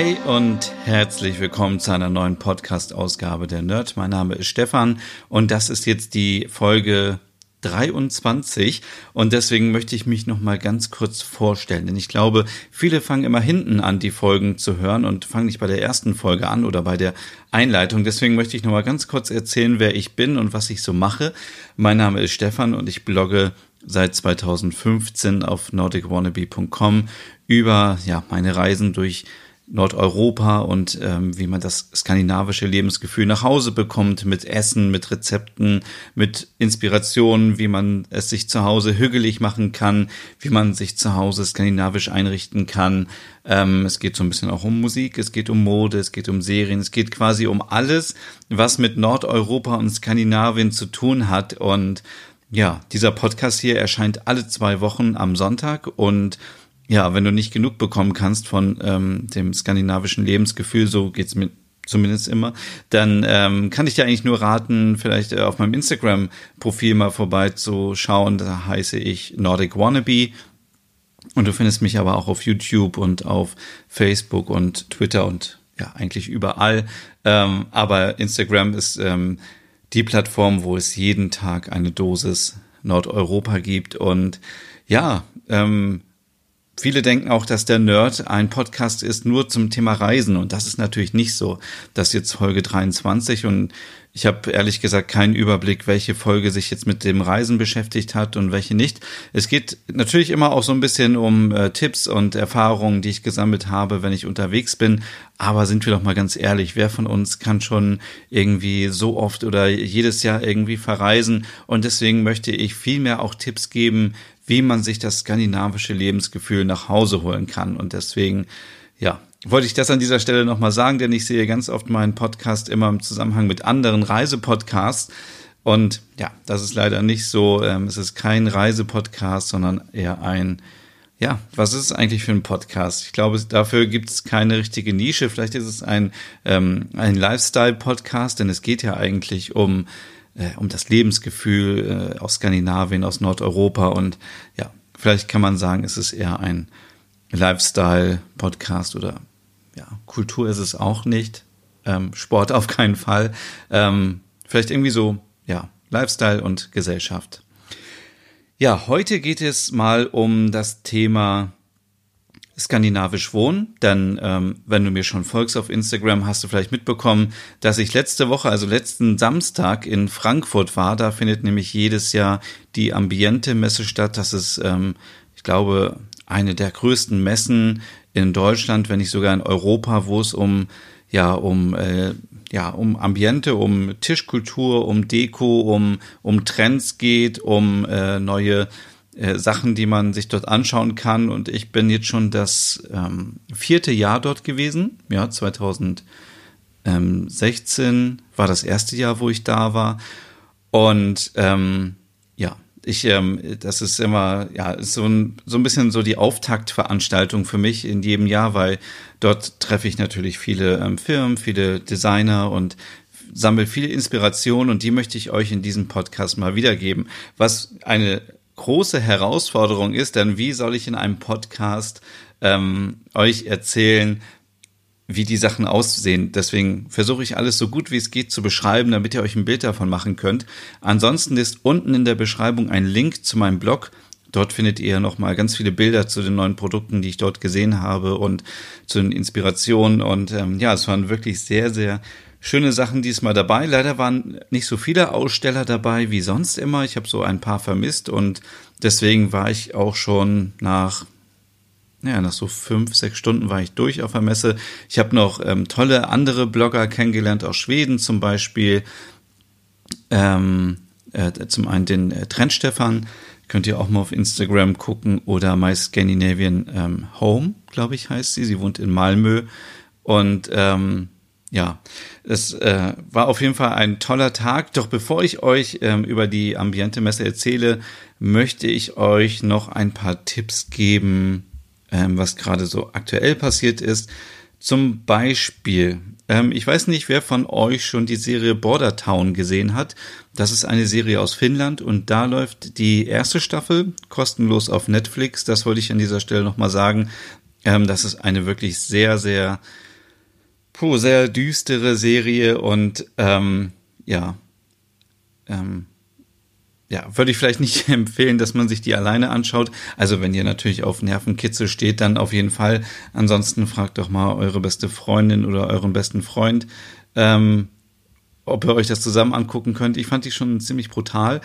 Hey und herzlich willkommen zu einer neuen Podcast-Ausgabe der Nerd. Mein Name ist Stefan und das ist jetzt die Folge 23 und deswegen möchte ich mich noch mal ganz kurz vorstellen, denn ich glaube, viele fangen immer hinten an, die Folgen zu hören und fangen nicht bei der ersten Folge an oder bei der Einleitung. Deswegen möchte ich noch mal ganz kurz erzählen, wer ich bin und was ich so mache. Mein Name ist Stefan und ich blogge seit 2015 auf nordicwannabe.com über ja meine Reisen durch Nordeuropa und ähm, wie man das skandinavische Lebensgefühl nach Hause bekommt mit Essen, mit Rezepten, mit Inspirationen, wie man es sich zu Hause hügelig machen kann, wie man sich zu Hause skandinavisch einrichten kann. Ähm, es geht so ein bisschen auch um Musik, es geht um Mode, es geht um Serien, es geht quasi um alles, was mit Nordeuropa und Skandinavien zu tun hat und ja, dieser Podcast hier erscheint alle zwei Wochen am Sonntag und ja, wenn du nicht genug bekommen kannst von ähm, dem skandinavischen Lebensgefühl, so geht's mir zumindest immer, dann ähm, kann ich dir eigentlich nur raten, vielleicht äh, auf meinem Instagram-Profil mal vorbeizuschauen. Da heiße ich Nordic Wannabe. Und du findest mich aber auch auf YouTube und auf Facebook und Twitter und ja, eigentlich überall. Ähm, aber Instagram ist ähm, die Plattform, wo es jeden Tag eine Dosis Nordeuropa gibt. Und ja, ähm, Viele denken auch, dass der Nerd ein Podcast ist nur zum Thema Reisen und das ist natürlich nicht so. Das ist jetzt Folge 23 und ich habe ehrlich gesagt keinen Überblick, welche Folge sich jetzt mit dem Reisen beschäftigt hat und welche nicht. Es geht natürlich immer auch so ein bisschen um äh, Tipps und Erfahrungen, die ich gesammelt habe, wenn ich unterwegs bin. Aber sind wir doch mal ganz ehrlich, wer von uns kann schon irgendwie so oft oder jedes Jahr irgendwie verreisen? Und deswegen möchte ich vielmehr auch Tipps geben, wie man sich das skandinavische Lebensgefühl nach Hause holen kann. Und deswegen, ja, wollte ich das an dieser Stelle nochmal sagen, denn ich sehe ganz oft meinen Podcast immer im Zusammenhang mit anderen Reisepodcasts. Und ja, das ist leider nicht so. Ähm, es ist kein Reisepodcast, sondern eher ein, ja, was ist es eigentlich für ein Podcast? Ich glaube, dafür gibt es keine richtige Nische. Vielleicht ist es ein, ähm, ein Lifestyle-Podcast, denn es geht ja eigentlich um äh, um das Lebensgefühl äh, aus Skandinavien, aus Nordeuropa. Und ja, vielleicht kann man sagen, es ist eher ein Lifestyle-Podcast oder ja, Kultur ist es auch nicht, ähm, Sport auf keinen Fall, ähm, vielleicht irgendwie so, ja, Lifestyle und Gesellschaft. Ja, heute geht es mal um das Thema skandinavisch wohnen, denn ähm, wenn du mir schon folgst auf Instagram, hast du vielleicht mitbekommen, dass ich letzte Woche, also letzten Samstag in Frankfurt war. Da findet nämlich jedes Jahr die Ambiente-Messe statt. Das ist, ähm, ich glaube, eine der größten Messen in Deutschland, wenn nicht sogar in Europa, wo es um ja um äh, ja um Ambiente, um Tischkultur, um Deko, um um Trends geht, um äh, neue äh, Sachen, die man sich dort anschauen kann. Und ich bin jetzt schon das ähm, vierte Jahr dort gewesen. Ja, 2016 war das erste Jahr, wo ich da war. Und ähm, ja, ich, ähm, das ist immer, ja, ist so ein, so ein bisschen so die Auftaktveranstaltung für mich in jedem Jahr, weil dort treffe ich natürlich viele ähm, Firmen, viele Designer und sammle viele Inspirationen und die möchte ich euch in diesem Podcast mal wiedergeben. Was eine große Herausforderung ist, denn wie soll ich in einem Podcast ähm, euch erzählen, wie die Sachen aussehen. Deswegen versuche ich alles so gut wie es geht zu beschreiben, damit ihr euch ein Bild davon machen könnt. Ansonsten ist unten in der Beschreibung ein Link zu meinem Blog. Dort findet ihr nochmal ganz viele Bilder zu den neuen Produkten, die ich dort gesehen habe und zu den Inspirationen. Und ähm, ja, es waren wirklich sehr, sehr schöne Sachen diesmal dabei. Leider waren nicht so viele Aussteller dabei wie sonst immer. Ich habe so ein paar vermisst und deswegen war ich auch schon nach ja, nach so fünf, sechs Stunden war ich durch auf der Messe. Ich habe noch ähm, tolle andere Blogger kennengelernt, aus Schweden zum Beispiel. Ähm, äh, zum einen den äh, Trend Stefan, könnt ihr auch mal auf Instagram gucken, oder My Scandinavian ähm, Home, glaube ich, heißt sie. Sie wohnt in Malmö. Und ähm, ja, es äh, war auf jeden Fall ein toller Tag. Doch bevor ich euch ähm, über die Ambiente-Messe erzähle, möchte ich euch noch ein paar Tipps geben, ähm, was gerade so aktuell passiert ist. Zum Beispiel, ähm, ich weiß nicht, wer von euch schon die Serie Border Town gesehen hat. Das ist eine Serie aus Finnland und da läuft die erste Staffel kostenlos auf Netflix. Das wollte ich an dieser Stelle nochmal sagen. Ähm, das ist eine wirklich sehr, sehr puh, sehr düstere Serie und ähm, ja, ähm, ja, würde ich vielleicht nicht empfehlen, dass man sich die alleine anschaut. Also wenn ihr natürlich auf Nervenkitzel steht, dann auf jeden Fall. Ansonsten fragt doch mal eure beste Freundin oder euren besten Freund, ähm, ob ihr euch das zusammen angucken könnt. Ich fand die schon ziemlich brutal.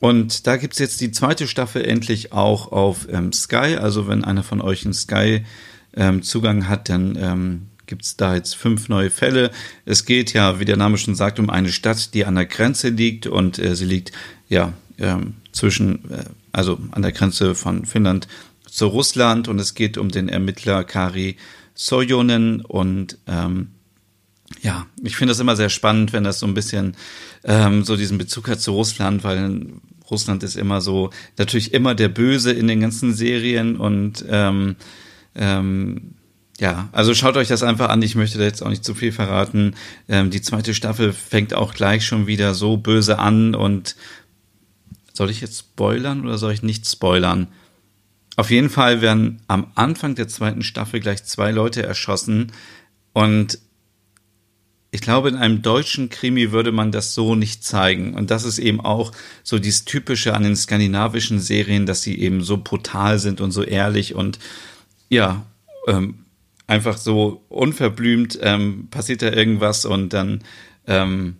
Und da gibt's jetzt die zweite Staffel endlich auch auf ähm, Sky. Also wenn einer von euch einen Sky-Zugang ähm, hat, dann ähm, gibt es da jetzt fünf neue Fälle. Es geht ja, wie der Name schon sagt, um eine Stadt, die an der Grenze liegt und äh, sie liegt ja ähm, zwischen, äh, also an der Grenze von Finnland zu Russland und es geht um den Ermittler Kari Sojonen und ähm, ja, ich finde das immer sehr spannend, wenn das so ein bisschen ähm, so diesen Bezug hat zu Russland, weil Russland ist immer so natürlich immer der Böse in den ganzen Serien und ähm, ähm, ja, also schaut euch das einfach an. Ich möchte da jetzt auch nicht zu viel verraten. Ähm, die zweite Staffel fängt auch gleich schon wieder so böse an und soll ich jetzt spoilern oder soll ich nicht spoilern? Auf jeden Fall werden am Anfang der zweiten Staffel gleich zwei Leute erschossen und ich glaube, in einem deutschen Krimi würde man das so nicht zeigen. Und das ist eben auch so dieses Typische an den skandinavischen Serien, dass sie eben so brutal sind und so ehrlich und ja, ähm, einfach so unverblümt ähm, passiert da irgendwas und dann ähm,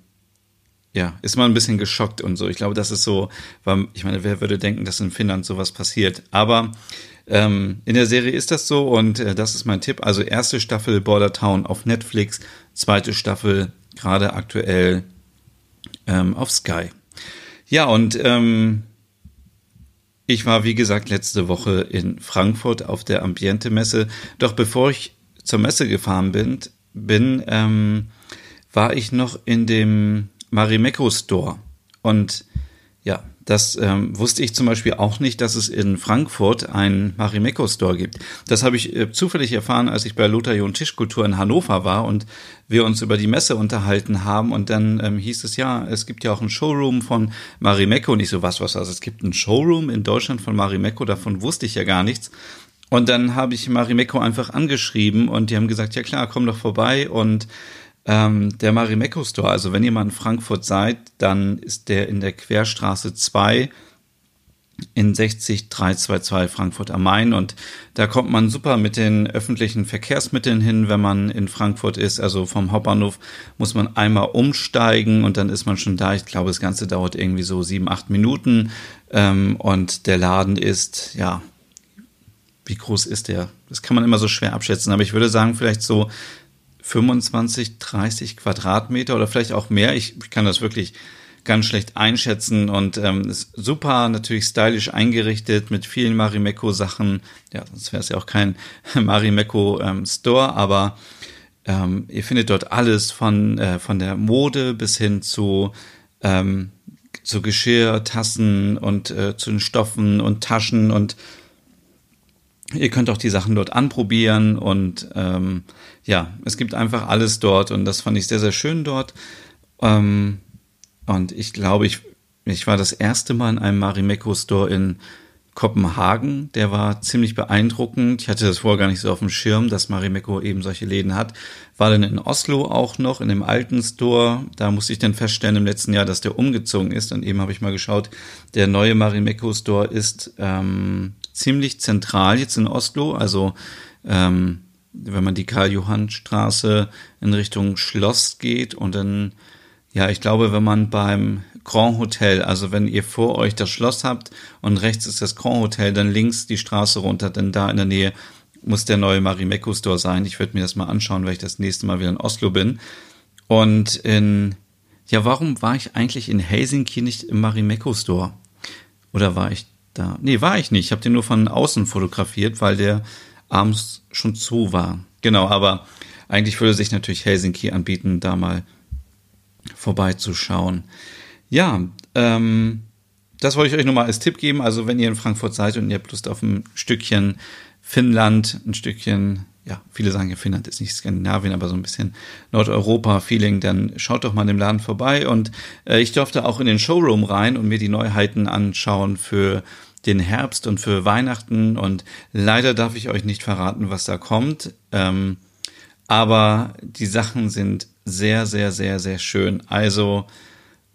ja, ist man ein bisschen geschockt und so. Ich glaube, das ist so, weil, ich meine, wer würde denken, dass in Finnland sowas passiert? Aber ähm, in der Serie ist das so und äh, das ist mein Tipp. Also erste Staffel Border Town auf Netflix, zweite Staffel gerade aktuell ähm, auf Sky. Ja, und ähm, ich war, wie gesagt, letzte Woche in Frankfurt auf der Ambiente-Messe. Doch bevor ich zur Messe gefahren bin, bin ähm, war ich noch in dem Marimekko Store. Und ja, das ähm, wusste ich zum Beispiel auch nicht, dass es in Frankfurt einen Marimekko Store gibt. Das habe ich äh, zufällig erfahren, als ich bei Lothar und Tischkultur in Hannover war und wir uns über die Messe unterhalten haben. Und dann ähm, hieß es ja, es gibt ja auch ein Showroom von Marimekko. Und ich so, was, was, also es gibt ein Showroom in Deutschland von Marimekko, davon wusste ich ja gar nichts. Und dann habe ich Marimekko einfach angeschrieben und die haben gesagt, ja klar, komm doch vorbei. Und ähm, der Marimekko Store, also wenn ihr mal in Frankfurt seid, dann ist der in der Querstraße 2 in 60322 Frankfurt am Main und da kommt man super mit den öffentlichen Verkehrsmitteln hin, wenn man in Frankfurt ist. Also vom Hauptbahnhof muss man einmal umsteigen und dann ist man schon da. Ich glaube, das Ganze dauert irgendwie so sieben, acht Minuten ähm, und der Laden ist ja wie groß ist der? Das kann man immer so schwer abschätzen, aber ich würde sagen, vielleicht so 25, 30 Quadratmeter oder vielleicht auch mehr. Ich, ich kann das wirklich ganz schlecht einschätzen und ähm, ist super natürlich stylisch eingerichtet mit vielen Marimekko-Sachen. Ja, sonst wäre es ja auch kein Marimekko ähm, aber ähm, ihr findet dort alles von, äh, von der Mode bis hin zu, ähm, zu Geschirr, Tassen und äh, zu den Stoffen und Taschen und Ihr könnt auch die Sachen dort anprobieren und ähm, ja, es gibt einfach alles dort und das fand ich sehr, sehr schön dort. Ähm, und ich glaube, ich, ich war das erste Mal in einem Marimekko Store in Kopenhagen. Der war ziemlich beeindruckend. Ich hatte das vorher gar nicht so auf dem Schirm, dass Marimekko eben solche Läden hat. War dann in Oslo auch noch, in dem alten Store. Da musste ich dann feststellen im letzten Jahr, dass der umgezogen ist. Und eben habe ich mal geschaut, der neue Marimekko Store ist ähm, ziemlich zentral jetzt in Oslo. Also ähm, wenn man die Karl-Johann-Straße in Richtung Schloss geht und dann, ja, ich glaube, wenn man beim Grand Hotel, also wenn ihr vor euch das Schloss habt und rechts ist das Grand Hotel, dann links die Straße runter, denn da in der Nähe muss der neue Marimekko Store sein. Ich werde mir das mal anschauen, weil ich das nächste Mal wieder in Oslo bin. Und in, ja, warum war ich eigentlich in Helsinki nicht im Marimekko Store? Oder war ich da. Nee, war ich nicht. Ich habe den nur von außen fotografiert, weil der abends schon zu war. Genau, aber eigentlich würde sich natürlich Helsinki anbieten, da mal vorbeizuschauen. Ja, ähm, das wollte ich euch nochmal als Tipp geben. Also wenn ihr in Frankfurt seid und ihr habt Lust auf ein Stückchen Finnland, ein Stückchen, ja, viele sagen ja, Finnland ist nicht Skandinavien, aber so ein bisschen Nordeuropa-Feeling, dann schaut doch mal in dem Laden vorbei. Und äh, ich durfte auch in den Showroom rein und mir die Neuheiten anschauen für den Herbst und für Weihnachten. Und leider darf ich euch nicht verraten, was da kommt. Ähm, aber die Sachen sind sehr, sehr, sehr, sehr schön. Also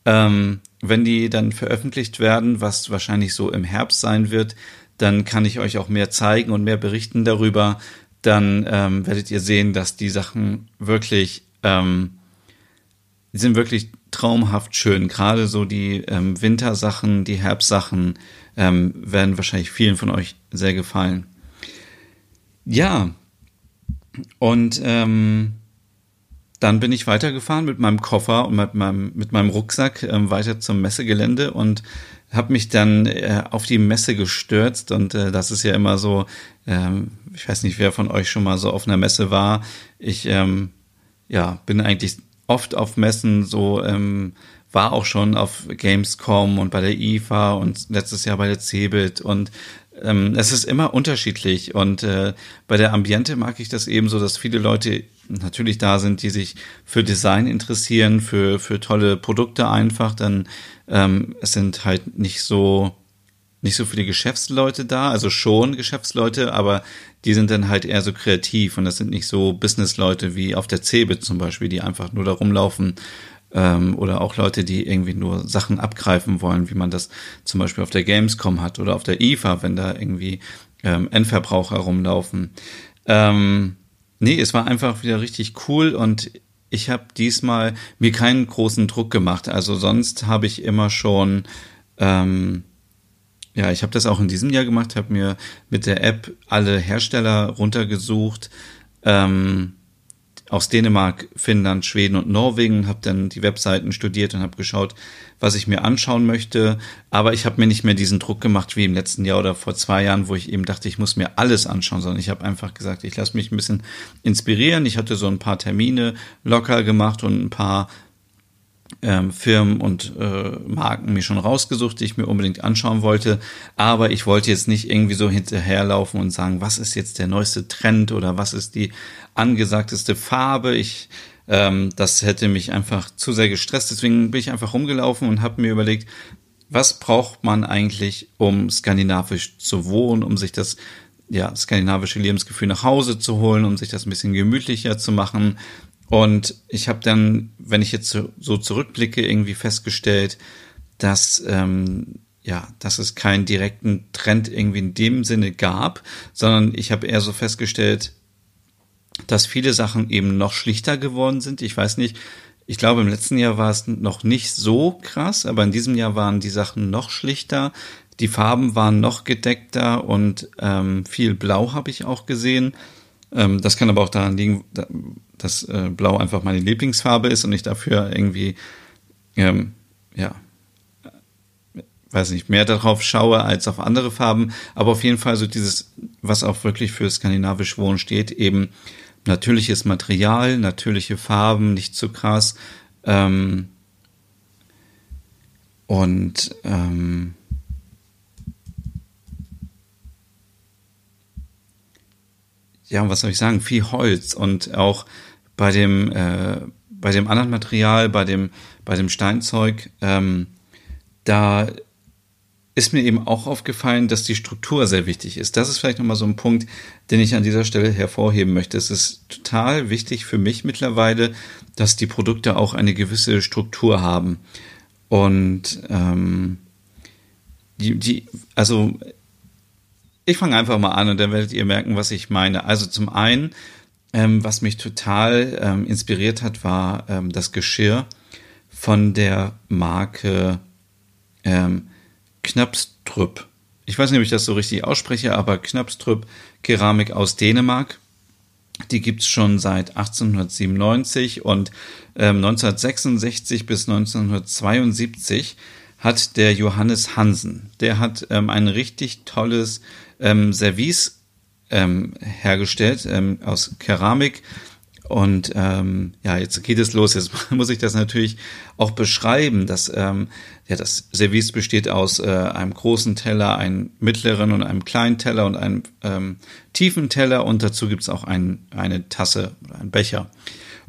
ähm, wenn die dann veröffentlicht werden, was wahrscheinlich so im Herbst sein wird, dann kann ich euch auch mehr zeigen und mehr berichten darüber. Dann ähm, werdet ihr sehen, dass die Sachen wirklich, ähm, sind wirklich traumhaft schön. Gerade so die ähm, Wintersachen, die Herbstsachen ähm, werden wahrscheinlich vielen von euch sehr gefallen. Ja, und ähm, dann bin ich weitergefahren mit meinem Koffer und mit meinem, mit meinem Rucksack ähm, weiter zum Messegelände und habe mich dann äh, auf die Messe gestürzt und äh, das ist ja immer so, ähm, ich weiß nicht, wer von euch schon mal so auf einer Messe war. Ich ähm, ja, bin eigentlich oft auf Messen so, ähm, war auch schon auf Gamescom und bei der IFA und letztes Jahr bei der CeBIT und ähm, es ist immer unterschiedlich und äh, bei der Ambiente mag ich das eben so, dass viele Leute natürlich da sind, die sich für Design interessieren, für, für tolle Produkte einfach, dann ähm, es sind halt nicht so nicht so viele Geschäftsleute da, also schon Geschäftsleute, aber die sind dann halt eher so kreativ und das sind nicht so Businessleute wie auf der CeBIT zum Beispiel, die einfach nur da rumlaufen ähm, oder auch Leute, die irgendwie nur Sachen abgreifen wollen, wie man das zum Beispiel auf der Gamescom hat oder auf der IFA, wenn da irgendwie ähm, Endverbraucher rumlaufen. Ähm, nee, es war einfach wieder richtig cool und ich habe diesmal mir keinen großen Druck gemacht. Also sonst habe ich immer schon, ähm, ja, ich habe das auch in diesem Jahr gemacht, habe mir mit der App alle Hersteller runtergesucht. Ähm, aus Dänemark, Finnland, Schweden und Norwegen, habe dann die Webseiten studiert und habe geschaut, was ich mir anschauen möchte. Aber ich habe mir nicht mehr diesen Druck gemacht wie im letzten Jahr oder vor zwei Jahren, wo ich eben dachte, ich muss mir alles anschauen, sondern ich habe einfach gesagt, ich lasse mich ein bisschen inspirieren. Ich hatte so ein paar Termine locker gemacht und ein paar ähm, Firmen und äh, Marken mir schon rausgesucht, die ich mir unbedingt anschauen wollte. Aber ich wollte jetzt nicht irgendwie so hinterherlaufen und sagen, was ist jetzt der neueste Trend oder was ist die angesagteste Farbe. Ich, ähm, das hätte mich einfach zu sehr gestresst. Deswegen bin ich einfach rumgelaufen und habe mir überlegt, was braucht man eigentlich, um skandinavisch zu wohnen, um sich das ja, skandinavische Lebensgefühl nach Hause zu holen, um sich das ein bisschen gemütlicher zu machen. Und ich habe dann, wenn ich jetzt so zurückblicke, irgendwie festgestellt, dass ähm, ja, dass es keinen direkten Trend irgendwie in dem Sinne gab, sondern ich habe eher so festgestellt, dass viele Sachen eben noch schlichter geworden sind. Ich weiß nicht, ich glaube, im letzten Jahr war es noch nicht so krass, aber in diesem Jahr waren die Sachen noch schlichter. Die Farben waren noch gedeckter und ähm, viel Blau habe ich auch gesehen. Ähm, das kann aber auch daran liegen, dass äh, Blau einfach meine Lieblingsfarbe ist und ich dafür irgendwie, ähm, ja, weiß nicht, mehr darauf schaue als auf andere Farben. Aber auf jeden Fall so dieses, was auch wirklich für skandinavisch Wohnen steht, eben natürliches Material, natürliche Farben, nicht zu krass. Ähm, und ähm, ja, was soll ich sagen, viel Holz und auch bei dem äh, bei dem anderen Material, bei dem bei dem Steinzeug, ähm, da ist mir eben auch aufgefallen, dass die Struktur sehr wichtig ist. Das ist vielleicht nochmal so ein Punkt, den ich an dieser Stelle hervorheben möchte. Es ist total wichtig für mich mittlerweile, dass die Produkte auch eine gewisse Struktur haben. Und ähm, die, die, also ich fange einfach mal an und dann werdet ihr merken, was ich meine. Also zum einen, ähm, was mich total ähm, inspiriert hat, war ähm, das Geschirr von der Marke ähm, Knapstrup. Ich weiß nicht, ob ich das so richtig ausspreche, aber Knapstrup Keramik aus Dänemark. Die gibt's schon seit 1897 und ähm, 1966 bis 1972 hat der Johannes Hansen, der hat ähm, ein richtig tolles ähm, Service ähm, hergestellt ähm, aus Keramik Und ähm, ja, jetzt geht es los. Jetzt muss ich das natürlich auch beschreiben. Dass, ähm, ja, das Service besteht aus äh, einem großen Teller, einem mittleren und einem kleinen Teller und einem ähm, tiefen Teller. Und dazu gibt's auch ein, eine Tasse oder einen Becher.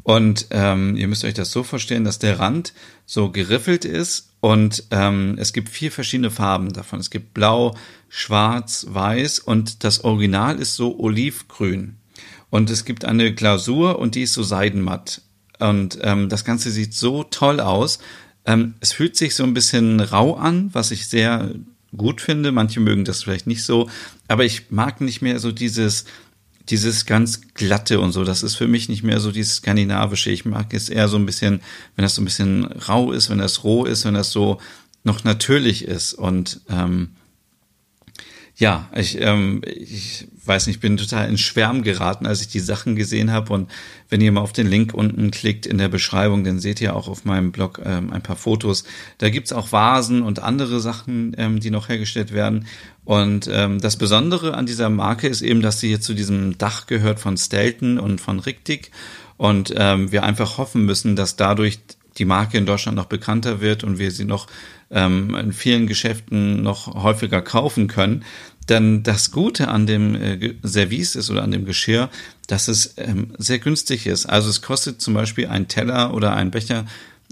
Und ähm, ihr müsst euch das so vorstellen, dass der Rand so geriffelt ist und ähm, es gibt vier verschiedene Farben davon. Es gibt blau, schwarz, weiß und das Original ist so olivgrün. Und es gibt eine Glasur und die ist so seidenmatt. Und ähm, das Ganze sieht so toll aus. Ähm, es fühlt sich so ein bisschen rau an, was ich sehr gut finde. Manche mögen das vielleicht nicht so. Aber ich mag nicht mehr so dieses, dieses ganz glatte und so. Das ist für mich nicht mehr so dieses skandinavische. Ich mag es eher so ein bisschen, wenn das so ein bisschen rau ist, wenn das roh ist, wenn das so noch natürlich ist. Und ähm, ja, ich, ähm, ich weiß nicht, ich bin total in Schwärm geraten, als ich die Sachen gesehen habe. Und wenn ihr mal auf den Link unten klickt in der Beschreibung, dann seht ihr auch auf meinem Blog ähm, ein paar Fotos. Da gibt's auch Vasen und andere Sachen, ähm, die noch hergestellt werden. Und ähm, das Besondere an dieser Marke ist eben, dass sie hier zu diesem Dach gehört von Stelton und von Riktik. Und ähm, wir einfach hoffen müssen, dass dadurch die Marke in Deutschland noch bekannter wird und wir sie noch ähm, in vielen Geschäften noch häufiger kaufen können. Denn das Gute an dem äh, Service ist oder an dem Geschirr, dass es ähm, sehr günstig ist. Also es kostet zum Beispiel ein Teller oder ein Becher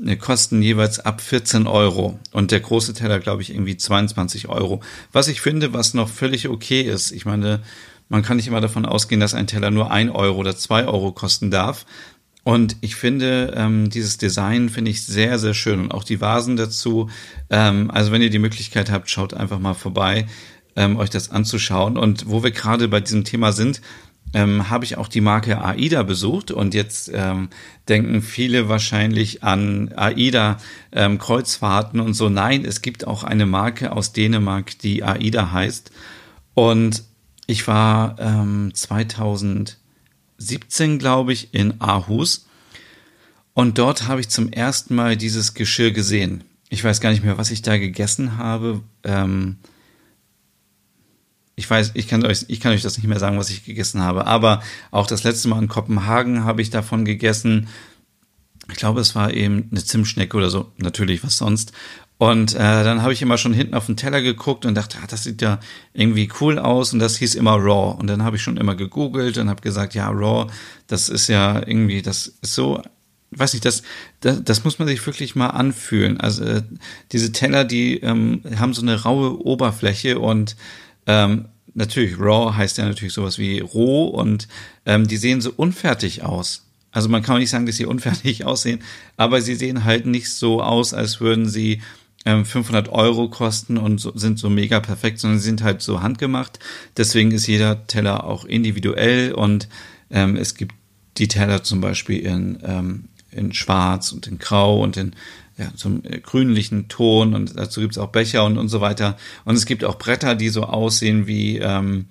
äh, kosten jeweils ab 14 Euro und der große Teller, glaube ich, irgendwie 22 Euro. Was ich finde, was noch völlig okay ist. Ich meine, man kann nicht immer davon ausgehen, dass ein Teller nur ein Euro oder zwei Euro kosten darf. Und ich finde, ähm, dieses Design finde ich sehr, sehr schön. Und auch die Vasen dazu. Ähm, also wenn ihr die Möglichkeit habt, schaut einfach mal vorbei, ähm, euch das anzuschauen. Und wo wir gerade bei diesem Thema sind, ähm, habe ich auch die Marke AIDA besucht und jetzt ähm, denken viele wahrscheinlich an AIDA ähm, Kreuzfahrten und so. Nein, es gibt auch eine Marke aus Dänemark, die AIDA heißt. Und ich war ähm, 2000 17, glaube ich, in Aarhus. Und dort habe ich zum ersten Mal dieses Geschirr gesehen. Ich weiß gar nicht mehr, was ich da gegessen habe. Ähm ich weiß, ich kann euch, ich kann euch das nicht mehr sagen, was ich gegessen habe. Aber auch das letzte Mal in Kopenhagen habe ich davon gegessen. Ich glaube, es war eben eine Zimtschnecke oder so. Natürlich, was sonst. Und äh, dann habe ich immer schon hinten auf den Teller geguckt und dachte, ah, das sieht ja irgendwie cool aus und das hieß immer Raw. Und dann habe ich schon immer gegoogelt und habe gesagt, ja, Raw, das ist ja irgendwie, das ist so, weiß nicht, das, das, das muss man sich wirklich mal anfühlen. Also äh, diese Teller, die ähm, haben so eine raue Oberfläche und ähm, natürlich, Raw heißt ja natürlich sowas wie roh und ähm, die sehen so unfertig aus. Also man kann nicht sagen, dass sie unfertig aussehen, aber sie sehen halt nicht so aus, als würden sie 500 ähm, Euro kosten und so, sind so mega perfekt, sondern sie sind halt so handgemacht. Deswegen ist jeder Teller auch individuell und ähm, es gibt die Teller zum Beispiel in, ähm, in Schwarz und in Grau und in ja, zum äh, grünlichen Ton und dazu gibt es auch Becher und, und so weiter. Und es gibt auch Bretter, die so aussehen wie ähm,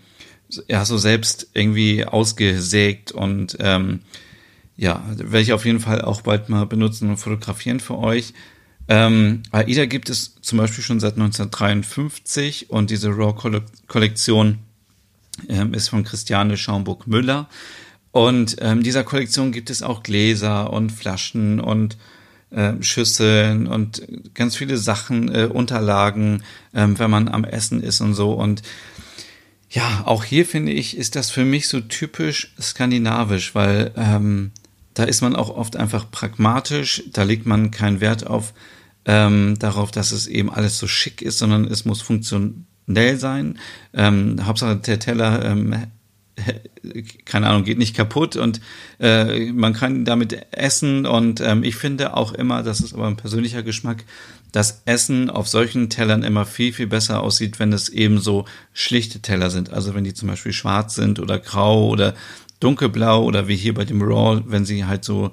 ja so selbst irgendwie ausgesägt und ähm, ja, werde ich auf jeden Fall auch bald mal benutzen und fotografieren für euch. Ähm, AIDA gibt es zum Beispiel schon seit 1953 und diese Raw-Kollektion ähm, ist von Christiane Schaumburg-Müller. Und ähm, dieser Kollektion gibt es auch Gläser und Flaschen und äh, Schüsseln und ganz viele Sachen, äh, Unterlagen, äh, wenn man am Essen ist und so. Und ja, auch hier finde ich, ist das für mich so typisch skandinavisch, weil ähm, da ist man auch oft einfach pragmatisch, da legt man keinen Wert auf ähm, darauf, dass es eben alles so schick ist, sondern es muss funktionell sein. Ähm, Hauptsache der Teller, ähm, keine Ahnung, geht nicht kaputt und äh, man kann damit essen und ähm, ich finde auch immer, das ist aber ein persönlicher Geschmack, dass Essen auf solchen Tellern immer viel, viel besser aussieht, wenn es eben so schlichte Teller sind. Also wenn die zum Beispiel schwarz sind oder grau oder dunkelblau oder wie hier bei dem Raw, wenn sie halt so,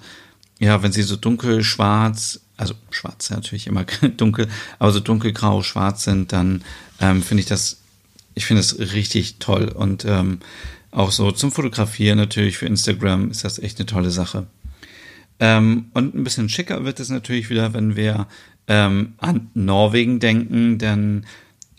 ja, wenn sie so dunkel, schwarz, also schwarz natürlich immer dunkel, aber so dunkelgrau, schwarz sind, dann ähm, finde ich das, ich finde es richtig toll und ähm, auch so zum Fotografieren natürlich für Instagram ist das echt eine tolle Sache. Ähm, und ein bisschen schicker wird es natürlich wieder, wenn wir ähm, an Norwegen denken, denn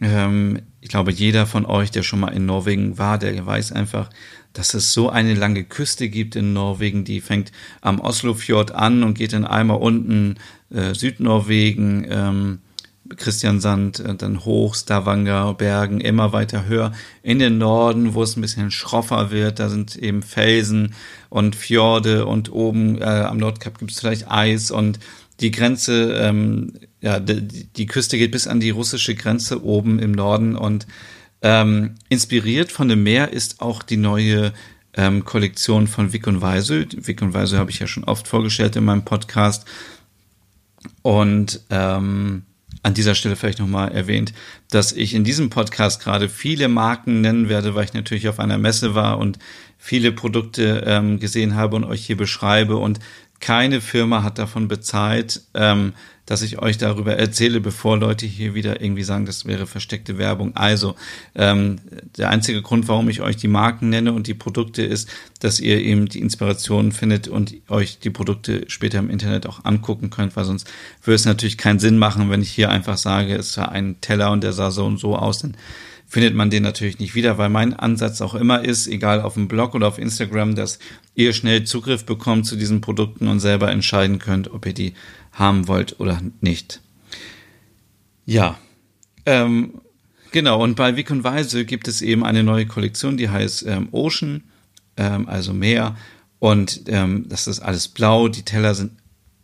ähm, ich glaube, jeder von euch, der schon mal in Norwegen war, der weiß einfach, dass es so eine lange Küste gibt in Norwegen, die fängt am Oslofjord an und geht dann einmal unten äh, Südnorwegen, ähm, Christiansand, äh, dann hoch, Stavanger, Bergen, immer weiter höher in den Norden, wo es ein bisschen schroffer wird. Da sind eben Felsen und Fjorde und oben äh, am Nordkap gibt es vielleicht Eis und die Grenze, ähm, ja, die, die Küste geht bis an die russische Grenze oben im Norden und ähm, inspiriert von dem Meer ist auch die neue ähm, Kollektion von Wick und Weise. Wick und Weise habe ich ja schon oft vorgestellt in meinem Podcast. Und ähm, an dieser Stelle vielleicht nochmal erwähnt, dass ich in diesem Podcast gerade viele Marken nennen werde, weil ich natürlich auf einer Messe war und viele Produkte ähm, gesehen habe und euch hier beschreibe. Und keine Firma hat davon bezahlt, ähm, dass ich euch darüber erzähle, bevor Leute hier wieder irgendwie sagen, das wäre versteckte Werbung. Also ähm, der einzige Grund, warum ich euch die Marken nenne und die Produkte ist, dass ihr eben die Inspiration findet und euch die Produkte später im Internet auch angucken könnt, weil sonst würde es natürlich keinen Sinn machen, wenn ich hier einfach sage, es war ein Teller und der sah so und so aus. Dann findet man den natürlich nicht wieder, weil mein Ansatz auch immer ist, egal auf dem Blog oder auf Instagram, dass ihr schnell Zugriff bekommt zu diesen Produkten und selber entscheiden könnt, ob ihr die haben wollt oder nicht. Ja, ähm, genau. Und bei Wick und Weise gibt es eben eine neue Kollektion, die heißt ähm, Ocean, ähm, also Meer. Und ähm, das ist alles blau. Die Teller sind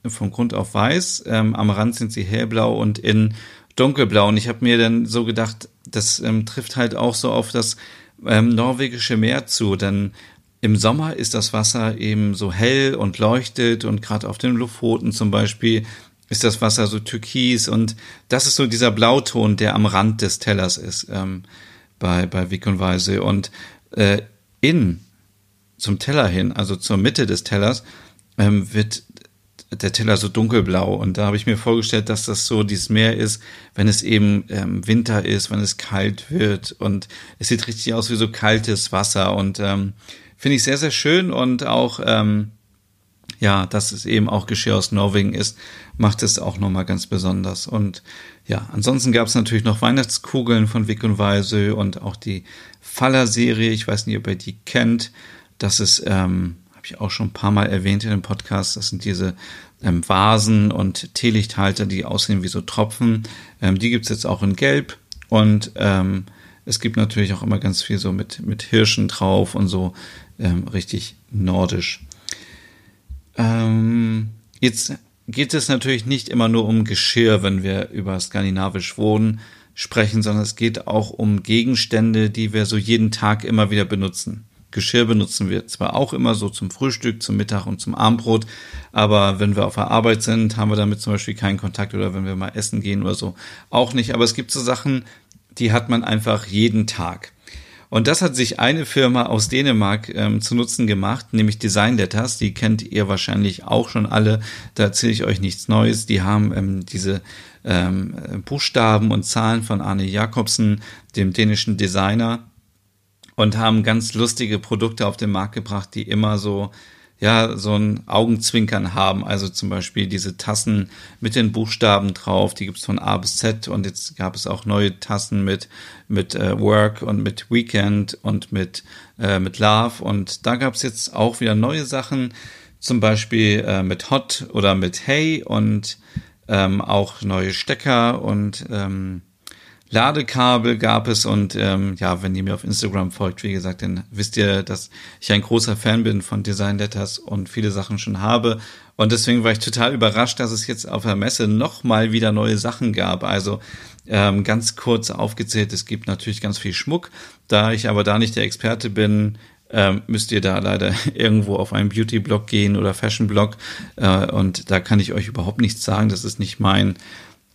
von Grund auf weiß. Ähm, am Rand sind sie hellblau und in dunkelblau. Und ich habe mir dann so gedacht, das ähm, trifft halt auch so auf das ähm, norwegische Meer zu, denn im Sommer ist das Wasser eben so hell und leuchtet und gerade auf den Lofoten zum Beispiel ist das Wasser so türkis und das ist so dieser Blauton, der am Rand des Tellers ist ähm, bei, bei Wick und Weise. Und äh, in zum Teller hin, also zur Mitte des Tellers, ähm, wird der Teller so dunkelblau. Und da habe ich mir vorgestellt, dass das so dieses Meer ist, wenn es eben ähm, Winter ist, wenn es kalt wird. Und es sieht richtig aus wie so kaltes Wasser. Und ähm, finde ich sehr, sehr schön. Und auch, ähm, ja, dass es eben auch Geschirr aus Norwegen ist, macht es auch nochmal ganz besonders. Und ja, ansonsten gab es natürlich noch Weihnachtskugeln von Wick und Weise und auch die Faller-Serie. Ich weiß nicht, ob ihr die kennt. Das ist, ähm, habe ich auch schon ein paar Mal erwähnt in dem Podcast. Das sind diese ähm, Vasen und Teelichthalter, die aussehen wie so Tropfen. Ähm, die gibt's jetzt auch in Gelb. Und ähm, es gibt natürlich auch immer ganz viel so mit, mit Hirschen drauf und so ähm, richtig nordisch. Ähm, jetzt geht es natürlich nicht immer nur um Geschirr, wenn wir über skandinavisch Wohnen sprechen, sondern es geht auch um Gegenstände, die wir so jeden Tag immer wieder benutzen. Geschirr benutzen wir zwar auch immer so zum Frühstück, zum Mittag und zum Abendbrot, aber wenn wir auf der Arbeit sind, haben wir damit zum Beispiel keinen Kontakt oder wenn wir mal essen gehen oder so auch nicht. Aber es gibt so Sachen, die hat man einfach jeden Tag. Und das hat sich eine Firma aus Dänemark ähm, zu Nutzen gemacht, nämlich Design Letters. Die kennt ihr wahrscheinlich auch schon alle. Da erzähle ich euch nichts Neues. Die haben ähm, diese ähm, Buchstaben und Zahlen von Arne Jacobsen, dem dänischen Designer, und haben ganz lustige Produkte auf den Markt gebracht, die immer so ja, so ein Augenzwinkern haben. Also zum Beispiel diese Tassen mit den Buchstaben drauf, die gibt's von A bis Z und jetzt gab es auch neue Tassen mit, mit äh, Work und mit Weekend und mit, äh, mit Love und da gab's jetzt auch wieder neue Sachen, zum Beispiel äh, mit Hot oder mit Hey und ähm, auch neue Stecker und ähm, Ladekabel gab es und ähm, ja, wenn ihr mir auf Instagram folgt, wie gesagt, dann wisst ihr, dass ich ein großer Fan bin von Design Letters und viele Sachen schon habe. Und deswegen war ich total überrascht, dass es jetzt auf der Messe nochmal wieder neue Sachen gab. Also ähm, ganz kurz aufgezählt, es gibt natürlich ganz viel Schmuck. Da ich aber da nicht der Experte bin, ähm, müsst ihr da leider irgendwo auf einen Beauty-Blog gehen oder Fashion-Blog. Äh, und da kann ich euch überhaupt nichts sagen. Das ist nicht mein,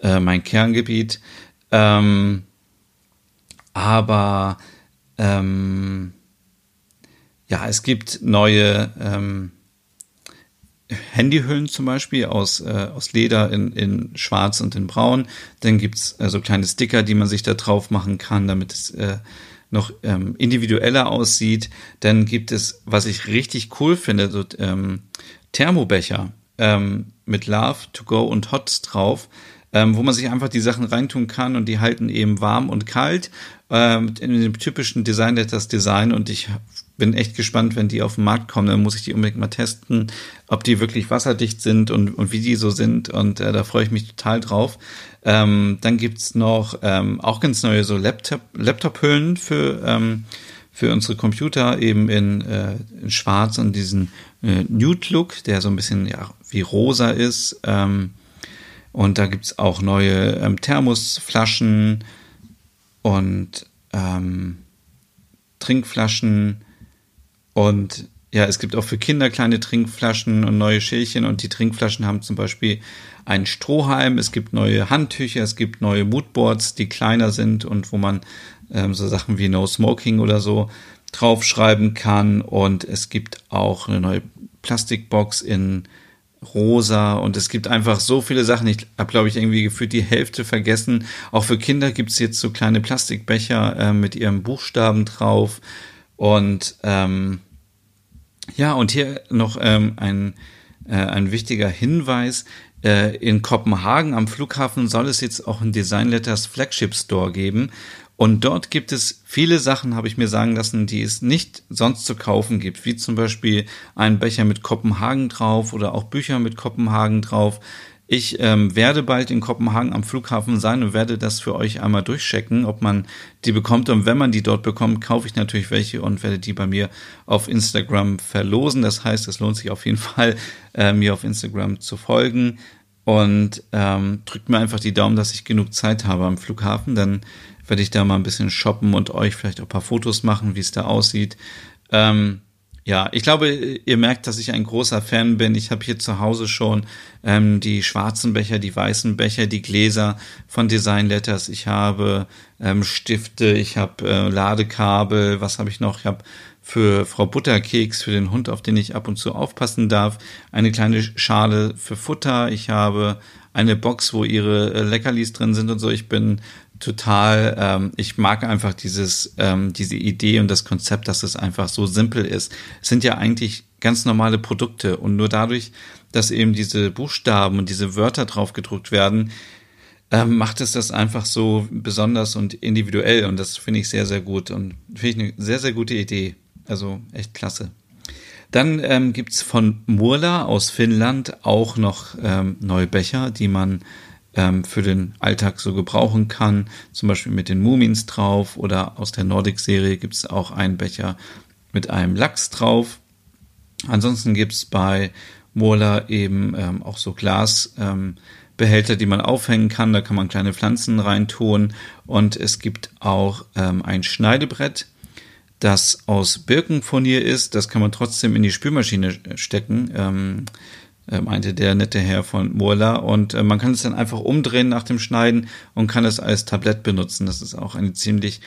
äh, mein Kerngebiet. Ähm, aber ähm, ja, es gibt neue ähm, Handyhüllen zum Beispiel aus, äh, aus Leder in, in Schwarz und in Braun. Dann gibt's äh, so kleine Sticker, die man sich da drauf machen kann, damit es äh, noch ähm, individueller aussieht. Dann gibt es, was ich richtig cool finde, so ähm, Thermobecher ähm, mit Love to go und Hot drauf ähm, wo man sich einfach die Sachen reintun kann und die halten eben warm und kalt ähm, in dem typischen Design Letters Design und ich bin echt gespannt, wenn die auf den Markt kommen, dann muss ich die unbedingt mal testen, ob die wirklich wasserdicht sind und, und wie die so sind und äh, da freue ich mich total drauf. Ähm, dann gibt's noch ähm, auch ganz neue so Laptop, Laptop-Hüllen für, ähm, für unsere Computer, eben in, äh, in schwarz und diesen äh, Nude-Look, der so ein bisschen ja, wie rosa ist. Ähm, und da gibt's auch neue ähm, Thermosflaschen und ähm, Trinkflaschen. Und ja, es gibt auch für Kinder kleine Trinkflaschen und neue Schälchen. Und die Trinkflaschen haben zum Beispiel einen Strohhalm, es gibt neue Handtücher, es gibt neue Moodboards, die kleiner sind und wo man ähm, so Sachen wie No Smoking oder so draufschreiben kann. Und es gibt auch eine neue Plastikbox in rosa und es gibt einfach so viele Sachen. Ich habe, glaube ich, irgendwie gefühlt die Hälfte vergessen. Auch für Kinder gibt es jetzt so kleine Plastikbecher äh, mit ihren Buchstaben drauf. Und ähm, ja, und hier noch ähm, ein, äh, ein wichtiger Hinweis. Äh, in Kopenhagen am Flughafen soll es jetzt auch ein Design Letters Flagship Store geben. Und dort gibt es viele Sachen, habe ich mir sagen lassen, die es nicht sonst zu kaufen gibt, wie zum Beispiel ein Becher mit Kopenhagen drauf oder auch Bücher mit Kopenhagen drauf. Ich ähm, werde bald in Kopenhagen am Flughafen sein und werde das für euch einmal durchchecken, ob man die bekommt. Und wenn man die dort bekommt, kaufe ich natürlich welche und werde die bei mir auf Instagram verlosen. Das heißt, es lohnt sich auf jeden Fall, äh, mir auf Instagram zu folgen. Und ähm, drückt mir einfach die Daumen, dass ich genug Zeit habe am Flughafen. Dann werde ich da mal ein bisschen shoppen und euch vielleicht auch ein paar Fotos machen, wie es da aussieht. Ähm, ja, ich glaube, ihr merkt, dass ich ein großer Fan bin. Ich habe hier zu Hause schon ähm, die schwarzen Becher, die weißen Becher, die Gläser von Design Letters. Ich habe ähm, Stifte, ich habe äh, Ladekabel. Was habe ich noch? Ich habe für Frau Butterkeks, für den Hund, auf den ich ab und zu aufpassen darf, eine kleine Schale für Futter. Ich habe eine Box, wo ihre äh, Leckerlis drin sind und so. Ich bin total, ähm, ich mag einfach dieses, ähm, diese Idee und das Konzept, dass es einfach so simpel ist. Es sind ja eigentlich ganz normale Produkte und nur dadurch, dass eben diese Buchstaben und diese Wörter drauf gedruckt werden, ähm, macht es das einfach so besonders und individuell und das finde ich sehr, sehr gut und finde ich eine sehr, sehr gute Idee. Also echt klasse. Dann ähm, gibt von Murla aus Finnland auch noch ähm, neue Becher, die man ähm, für den Alltag so gebrauchen kann. Zum Beispiel mit den Mumins drauf oder aus der Nordic-Serie gibt es auch einen Becher mit einem Lachs drauf. Ansonsten gibt es bei Mola eben ähm, auch so Glasbehälter, ähm, die man aufhängen kann. Da kann man kleine Pflanzen reintun. Und es gibt auch ähm, ein Schneidebrett, das aus Birkenfurnier ist. Das kann man trotzdem in die Spülmaschine stecken. Äh, meinte der nette Herr von Mola. Und äh, man kann es dann einfach umdrehen nach dem Schneiden und kann es als Tablett benutzen. Das ist auch eine ziemlich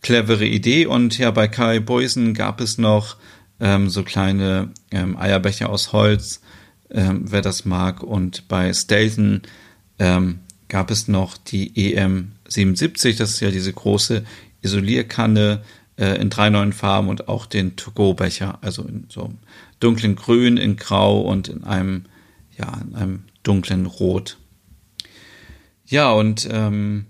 clevere Idee. Und ja, bei Kai Boysen gab es noch ähm, so kleine ähm, Eierbecher aus Holz, ähm, wer das mag. Und bei Stelton ähm, gab es noch die EM77, das ist ja diese große Isolierkanne äh, in drei neuen Farben und auch den To-Go-Becher, also in so dunklen Grün, in Grau und in einem, ja, in einem dunklen Rot. Ja, und ähm,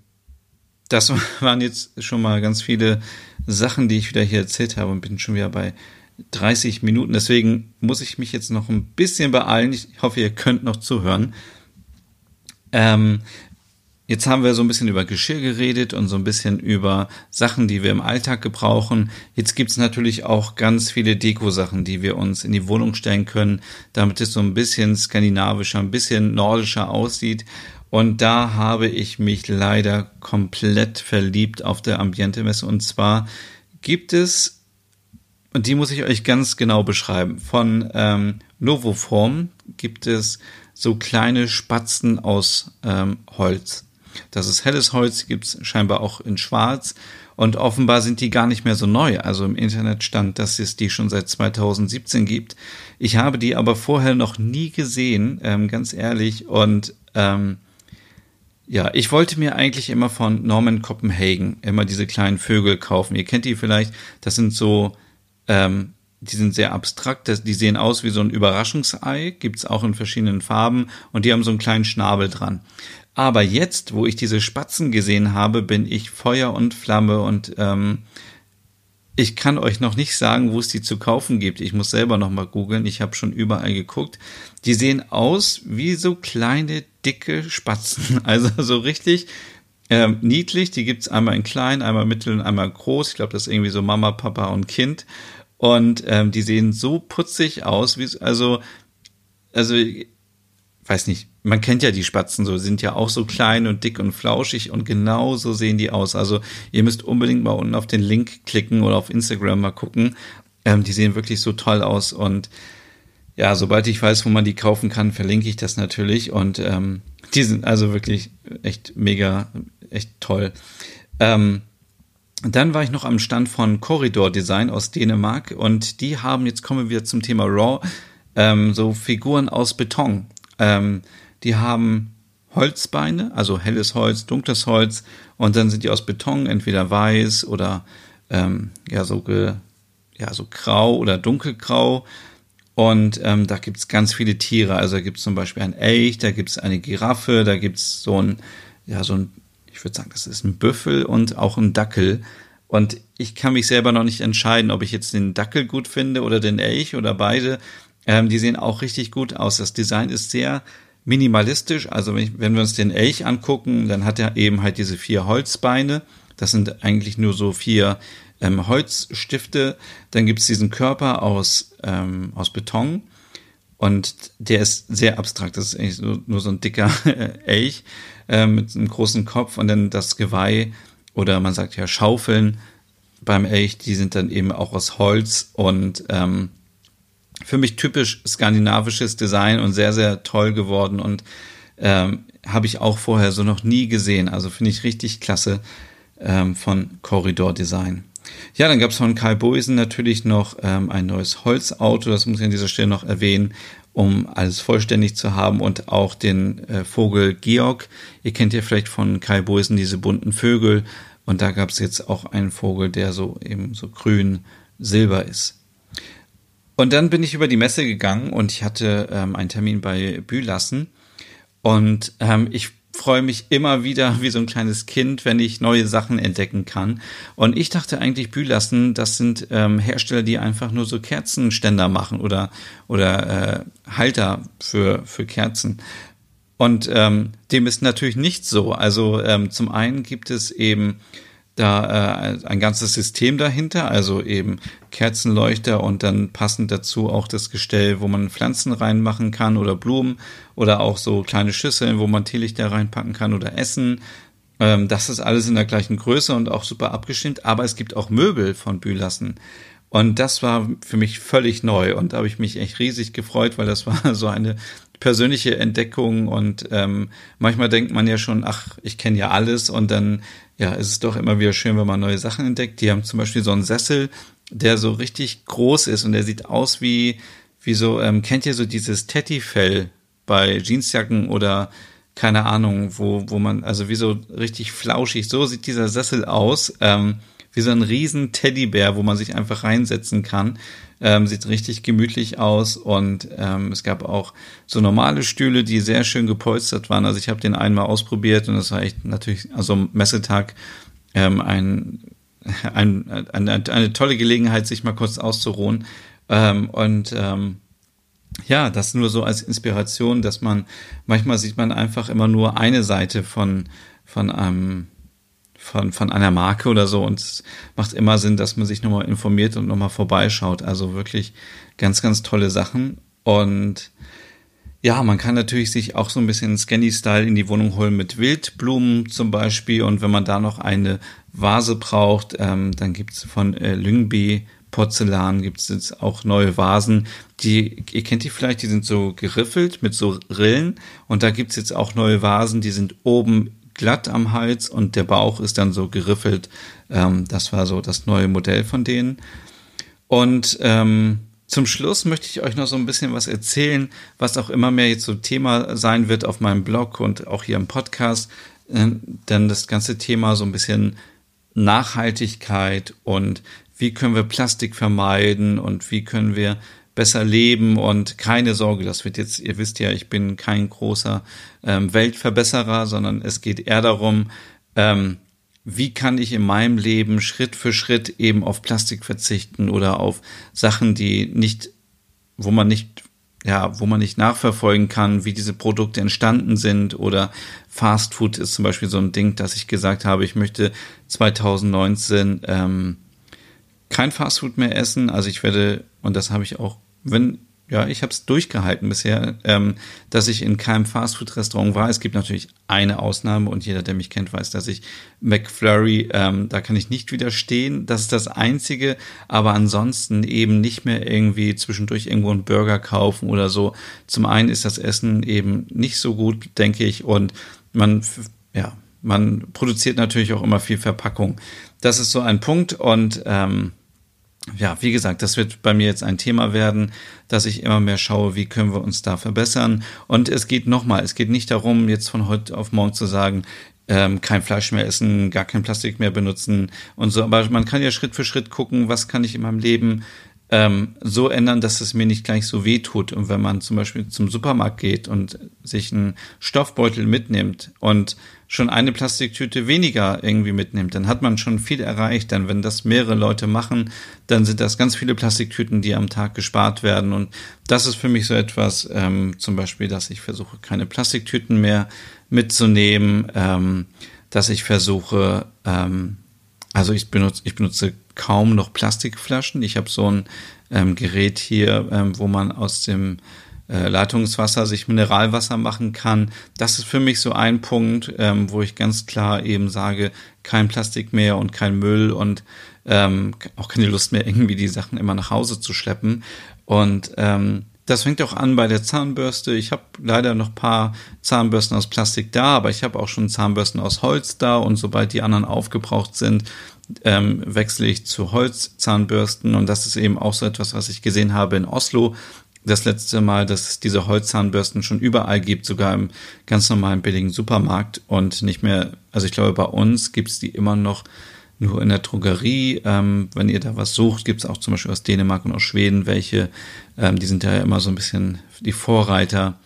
das waren jetzt schon mal ganz viele Sachen, die ich wieder hier erzählt habe und bin schon wieder bei 30 Minuten. Deswegen muss ich mich jetzt noch ein bisschen beeilen. Ich hoffe, ihr könnt noch zuhören. Ähm, Jetzt haben wir so ein bisschen über Geschirr geredet und so ein bisschen über Sachen, die wir im Alltag gebrauchen. Jetzt gibt's natürlich auch ganz viele Deko-Sachen, die wir uns in die Wohnung stellen können, damit es so ein bisschen skandinavischer, ein bisschen nordischer aussieht. Und da habe ich mich leider komplett verliebt auf der Ambiente-Messe. Und zwar gibt es, und die muss ich euch ganz genau beschreiben, von ähm, Novoform gibt es so kleine Spatzen aus ähm, Holz. Das ist helles Holz, gibt es scheinbar auch in Schwarz. Und offenbar sind die gar nicht mehr so neu. Also im Internet stand, dass es die schon seit 2017 gibt. Ich habe die aber vorher noch nie gesehen, ähm, ganz ehrlich. Und ähm, ja, ich wollte mir eigentlich immer von Norman Copenhagen immer diese kleinen Vögel kaufen. Ihr kennt die vielleicht. Das sind so, ähm, die sind sehr abstrakt. Das, die sehen aus wie so ein Überraschungsei. Gibt's auch in verschiedenen Farben. Und die haben so einen kleinen Schnabel dran. Aber jetzt, wo ich diese Spatzen gesehen habe, bin ich Feuer und Flamme und ähm, ich kann euch noch nicht sagen, wo es die zu kaufen gibt. Ich muss selber noch mal googeln. Ich habe schon überall geguckt. Die sehen aus wie so kleine, dicke Spatzen. Also so richtig ähm, niedlich. Die gibt's einmal in klein, einmal mittel und einmal groß. Ich glaube, das ist irgendwie so Mama, Papa und Kind. Und ähm, die sehen so putzig aus, wie also also weiß nicht, man kennt ja die Spatzen so, sind ja auch so klein und dick und flauschig und genau so sehen die aus. Also ihr müsst unbedingt mal unten auf den Link klicken oder auf Instagram mal gucken. Ähm, die sehen wirklich so toll aus und ja, sobald ich weiß, wo man die kaufen kann, verlinke ich das natürlich und ähm, die sind also wirklich echt mega, echt toll. Ähm, dann war ich noch am Stand von Corridor Design aus Dänemark und die haben, jetzt kommen wir zum Thema Raw, ähm, so Figuren aus Beton. Ähm, die haben Holzbeine, also helles Holz, dunkles Holz und dann sind die aus Beton, entweder weiß oder ähm, ja so ge, ja so grau oder dunkelgrau. Und ähm, da gibt's ganz viele Tiere. Also da gibt's zum Beispiel ein Elch, da gibt's eine Giraffe, da gibt's so ein, ja, so ein, ich würde sagen, das ist ein Büffel und auch ein Dackel. Und ich kann mich selber noch nicht entscheiden, ob ich jetzt den Dackel gut finde oder den Elch oder beide. Ähm, die sehen auch richtig gut aus. Das Design ist sehr minimalistisch. Also wenn, ich, wenn wir uns den Elch angucken, dann hat er eben halt diese vier Holzbeine. Das sind eigentlich nur so vier ähm, Holzstifte. Dann gibt's diesen Körper aus, ähm, aus Beton. Und der ist sehr abstrakt. Das ist eigentlich nur, nur so ein dicker Elch äh, mit einem großen Kopf und dann das Geweih oder man sagt ja Schaufeln beim Elch, die sind dann eben auch aus Holz und ähm, für mich typisch skandinavisches Design und sehr, sehr toll geworden und ähm, habe ich auch vorher so noch nie gesehen. Also finde ich richtig klasse ähm, von Corridor Design. Ja, dann gab es von Kai Boisen natürlich noch ähm, ein neues Holzauto, das muss ich an dieser Stelle noch erwähnen, um alles vollständig zu haben und auch den äh, Vogel Georg. Ihr kennt ja vielleicht von Kai Boisen diese bunten Vögel und da gab es jetzt auch einen Vogel, der so eben so grün silber ist. Und dann bin ich über die Messe gegangen und ich hatte ähm, einen Termin bei Bülassen. Und ähm, ich freue mich immer wieder wie so ein kleines Kind, wenn ich neue Sachen entdecken kann. Und ich dachte eigentlich, Bülassen, das sind ähm, Hersteller, die einfach nur so Kerzenständer machen oder, oder äh, Halter für, für Kerzen. Und ähm, dem ist natürlich nicht so. Also ähm, zum einen gibt es eben da äh, ein ganzes System dahinter, also eben Kerzenleuchter und dann passend dazu auch das Gestell, wo man Pflanzen reinmachen kann oder Blumen oder auch so kleine Schüsseln, wo man Teelichter reinpacken kann oder Essen. Ähm, das ist alles in der gleichen Größe und auch super abgestimmt, aber es gibt auch Möbel von Bülassen. Und das war für mich völlig neu und da habe ich mich echt riesig gefreut, weil das war so eine persönliche Entdeckung und ähm, manchmal denkt man ja schon, ach, ich kenne ja alles und dann ja, ist es doch immer wieder schön, wenn man neue Sachen entdeckt. Die haben zum Beispiel so einen Sessel, der so richtig groß ist und der sieht aus wie, wie so, ähm, kennt ihr so dieses Teddy-Fell bei Jeansjacken oder keine Ahnung, wo, wo man, also wie so richtig flauschig, so sieht dieser Sessel aus, ähm, wie so ein riesen Teddybär, wo man sich einfach reinsetzen kann. Ähm, sieht richtig gemütlich aus und ähm, es gab auch so normale Stühle, die sehr schön gepolstert waren. Also ich habe den einmal ausprobiert und das war echt natürlich, also Messetag ähm, ein, ein, eine, eine tolle Gelegenheit, sich mal kurz auszuruhen. Ähm, und ähm, ja, das nur so als Inspiration, dass man manchmal sieht man einfach immer nur eine Seite von von einem von, von einer Marke oder so. Und es macht immer Sinn, dass man sich nochmal informiert und nochmal vorbeischaut. Also wirklich ganz, ganz tolle Sachen. Und ja, man kann natürlich sich auch so ein bisschen Scanny-Style in die Wohnung holen mit Wildblumen zum Beispiel. Und wenn man da noch eine Vase braucht, ähm, dann gibt's von äh, Lyngby Porzellan gibt's jetzt auch neue Vasen. Die, ihr kennt die vielleicht, die sind so geriffelt mit so Rillen. Und da gibt's jetzt auch neue Vasen, die sind oben glatt am Hals und der Bauch ist dann so geriffelt. Ähm, das war so das neue Modell von denen. Und ähm, zum Schluss möchte ich euch noch so ein bisschen was erzählen, was auch immer mehr jetzt so Thema sein wird auf meinem Blog und auch hier im Podcast. Äh, denn das ganze Thema so ein bisschen Nachhaltigkeit und wie können wir Plastik vermeiden und wie können wir besser leben und keine Sorge, das wird jetzt, ihr wisst ja, ich bin kein großer ähm, Weltverbesserer, sondern es geht eher darum, ähm, wie kann ich in meinem Leben Schritt für Schritt eben auf Plastik verzichten oder auf Sachen, die nicht, wo man nicht, ja, wo man nicht nachverfolgen kann, wie diese Produkte entstanden sind oder Fast Food ist zum Beispiel so ein Ding, dass ich gesagt habe, ich möchte 2019 ähm, kein Fast Food mehr essen. Also ich werde, und das habe ich auch wenn, ja, ich habe es durchgehalten bisher, ähm, dass ich in keinem Fastfood-Restaurant war. Es gibt natürlich eine Ausnahme und jeder, der mich kennt, weiß, dass ich McFlurry, ähm, da kann ich nicht widerstehen. Das ist das Einzige, aber ansonsten eben nicht mehr irgendwie zwischendurch irgendwo einen Burger kaufen oder so. Zum einen ist das Essen eben nicht so gut, denke ich, und man, ja, man produziert natürlich auch immer viel Verpackung. Das ist so ein Punkt und ähm, ja, wie gesagt, das wird bei mir jetzt ein Thema werden, dass ich immer mehr schaue, wie können wir uns da verbessern. Und es geht nochmal, es geht nicht darum, jetzt von heute auf morgen zu sagen, ähm, kein Fleisch mehr essen, gar kein Plastik mehr benutzen und so. Aber man kann ja Schritt für Schritt gucken, was kann ich in meinem Leben ähm, so ändern, dass es mir nicht gleich so weh tut. Und wenn man zum Beispiel zum Supermarkt geht und sich einen Stoffbeutel mitnimmt und schon eine Plastiktüte weniger irgendwie mitnimmt, dann hat man schon viel erreicht. Denn wenn das mehrere Leute machen, dann sind das ganz viele Plastiktüten, die am Tag gespart werden. Und das ist für mich so etwas, ähm, zum Beispiel, dass ich versuche, keine Plastiktüten mehr mitzunehmen, ähm, dass ich versuche, ähm, also ich benutze, ich benutze kaum noch Plastikflaschen. Ich habe so ein ähm, Gerät hier, ähm, wo man aus dem äh, Leitungswasser sich Mineralwasser machen kann. Das ist für mich so ein Punkt, ähm, wo ich ganz klar eben sage, kein Plastik mehr und kein Müll und ähm, auch keine Lust mehr, irgendwie die Sachen immer nach Hause zu schleppen. Und ähm, das fängt auch an bei der Zahnbürste. Ich habe leider noch paar Zahnbürsten aus Plastik da, aber ich habe auch schon Zahnbürsten aus Holz da und sobald die anderen aufgebraucht sind, ähm, wechsle ich zu Holzzahnbürsten und das ist eben auch so etwas, was ich gesehen habe in Oslo das letzte Mal, dass es diese Holzzahnbürsten schon überall gibt, sogar im ganz normalen billigen Supermarkt und nicht mehr, also ich glaube, bei uns gibt es die immer noch nur in der Drogerie. Ähm, wenn ihr da was sucht, gibt es auch zum Beispiel aus Dänemark und aus Schweden welche. Ähm, die sind ja immer so ein bisschen die Vorreiter.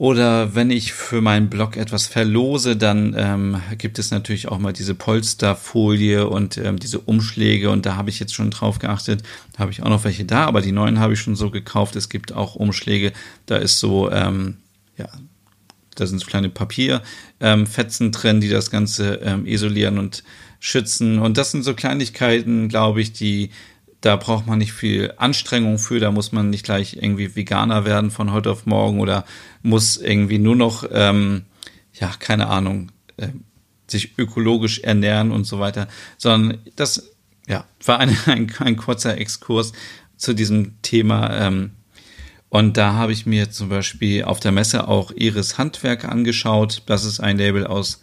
Oder wenn ich für meinen Blog etwas verlose, dann ähm, gibt es natürlich auch mal diese Polsterfolie und ähm, diese Umschläge. Und da habe ich jetzt schon drauf geachtet. Da habe ich auch noch welche da, aber die neuen habe ich schon so gekauft. Es gibt auch Umschläge. Da ist so, ähm, ja, da sind so kleine Papierfetzen ähm, drin, die das Ganze ähm, isolieren und schützen. Und das sind so Kleinigkeiten, glaube ich, die da braucht man nicht viel Anstrengung für, da muss man nicht gleich irgendwie Veganer werden von heute auf morgen oder muss irgendwie nur noch, ähm, ja, keine Ahnung, äh, sich ökologisch ernähren und so weiter, sondern das, ja, war eine, ein, ein kurzer Exkurs zu diesem Thema. Ähm, und da habe ich mir zum Beispiel auf der Messe auch Iris Handwerk angeschaut. Das ist ein Label aus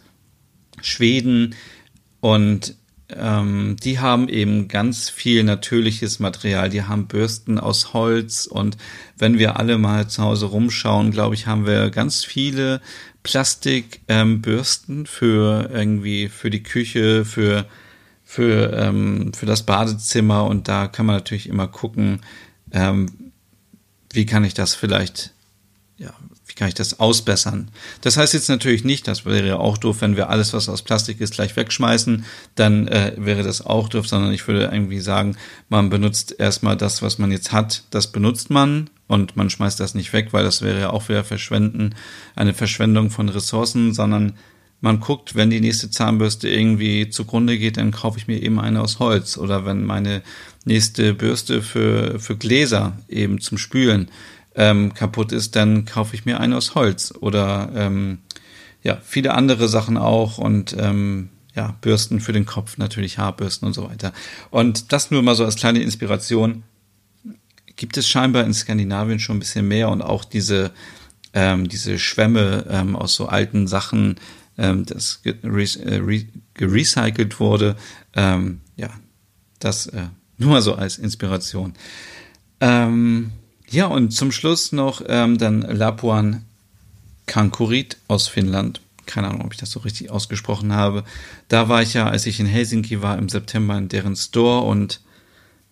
Schweden. Und ähm, die haben eben ganz viel natürliches Material. Die haben Bürsten aus Holz und wenn wir alle mal zu Hause rumschauen, glaube ich, haben wir ganz viele Plastikbürsten ähm, für irgendwie für die Küche, für für ähm, für das Badezimmer und da kann man natürlich immer gucken, ähm, wie kann ich das vielleicht ja, wie kann ich das ausbessern? Das heißt jetzt natürlich nicht, das wäre ja auch doof, wenn wir alles, was aus Plastik ist, gleich wegschmeißen, dann äh, wäre das auch doof, sondern ich würde irgendwie sagen, man benutzt erstmal das, was man jetzt hat, das benutzt man und man schmeißt das nicht weg, weil das wäre ja auch wieder verschwenden, eine Verschwendung von Ressourcen, sondern man guckt, wenn die nächste Zahnbürste irgendwie zugrunde geht, dann kaufe ich mir eben eine aus Holz oder wenn meine nächste Bürste für, für Gläser eben zum Spülen ähm, kaputt ist, dann kaufe ich mir eine aus Holz oder ähm, ja, viele andere Sachen auch und ähm, ja, Bürsten für den Kopf, natürlich Haarbürsten und so weiter. Und das nur mal so als kleine Inspiration. Gibt es scheinbar in Skandinavien schon ein bisschen mehr und auch diese, ähm, diese Schwämme ähm, aus so alten Sachen, ähm, das äh, gerecycelt wurde. Ähm, ja, das äh, nur mal so als Inspiration. Ähm, ja, und zum Schluss noch ähm, dann Lapuan Kankurit aus Finnland. Keine Ahnung, ob ich das so richtig ausgesprochen habe. Da war ich ja, als ich in Helsinki war, im September in deren Store und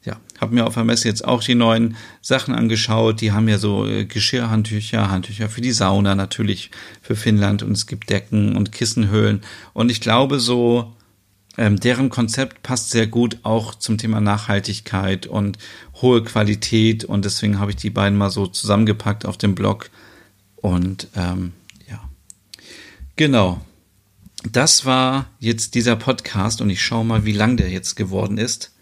ja, habe mir auf der Messe jetzt auch die neuen Sachen angeschaut. Die haben ja so äh, Geschirrhandtücher, Handtücher für die Sauna natürlich für Finnland und es gibt Decken und Kissenhöhlen. Und ich glaube so, ähm, deren Konzept passt sehr gut auch zum Thema Nachhaltigkeit und hohe Qualität. Und deswegen habe ich die beiden mal so zusammengepackt auf dem Blog. Und ähm, ja, genau. Das war jetzt dieser Podcast und ich schaue mal, wie lang der jetzt geworden ist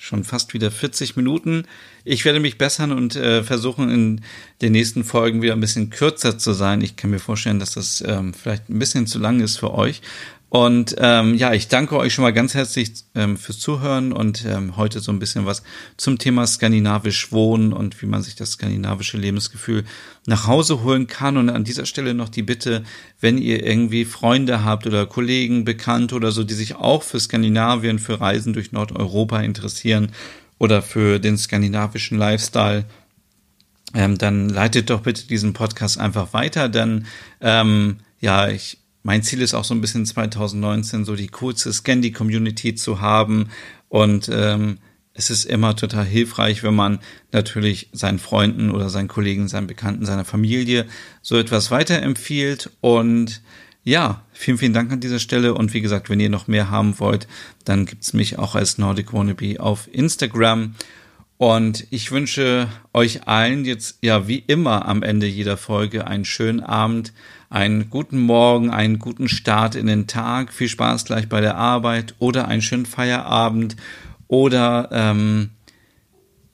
schon fast wieder 40 Minuten. Ich werde mich bessern und äh, versuchen, in den nächsten Folgen wieder ein bisschen kürzer zu sein. Ich kann mir vorstellen, dass das ähm, vielleicht ein bisschen zu lang ist für euch. Und ähm, ja, ich danke euch schon mal ganz herzlich ähm, fürs Zuhören und ähm, heute so ein bisschen was zum Thema skandinavisch Wohnen und wie man sich das skandinavische Lebensgefühl nach Hause holen kann. Und an dieser Stelle noch die Bitte, wenn ihr irgendwie Freunde habt oder Kollegen, Bekannte oder so, die sich auch für Skandinavien, für Reisen durch Nordeuropa interessieren oder für den skandinavischen Lifestyle, ähm, dann leitet doch bitte diesen Podcast einfach weiter, denn ähm, ja, ich mein Ziel ist auch so ein bisschen 2019 so die coolste Scandi-Community zu haben und ähm, es ist immer total hilfreich, wenn man natürlich seinen Freunden oder seinen Kollegen, seinen Bekannten, seiner Familie so etwas weiterempfiehlt und ja, vielen, vielen Dank an dieser Stelle. Und wie gesagt, wenn ihr noch mehr haben wollt, dann gibt's mich auch als Nordic Wannabe auf Instagram. Und ich wünsche euch allen jetzt, ja, wie immer am Ende jeder Folge einen schönen Abend, einen guten Morgen, einen guten Start in den Tag, viel Spaß gleich bei der Arbeit oder einen schönen Feierabend oder, ähm,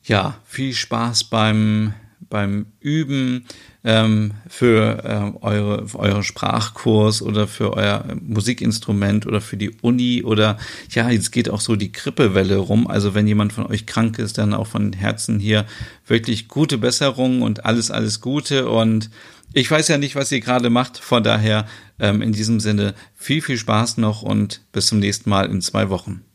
ja, viel Spaß beim, beim Üben ähm, für, äh, eure, für euren Sprachkurs oder für euer Musikinstrument oder für die Uni oder ja, jetzt geht auch so die Grippewelle rum. Also wenn jemand von euch krank ist, dann auch von Herzen hier wirklich gute Besserung und alles, alles Gute. Und ich weiß ja nicht, was ihr gerade macht. Von daher ähm, in diesem Sinne viel, viel Spaß noch und bis zum nächsten Mal in zwei Wochen.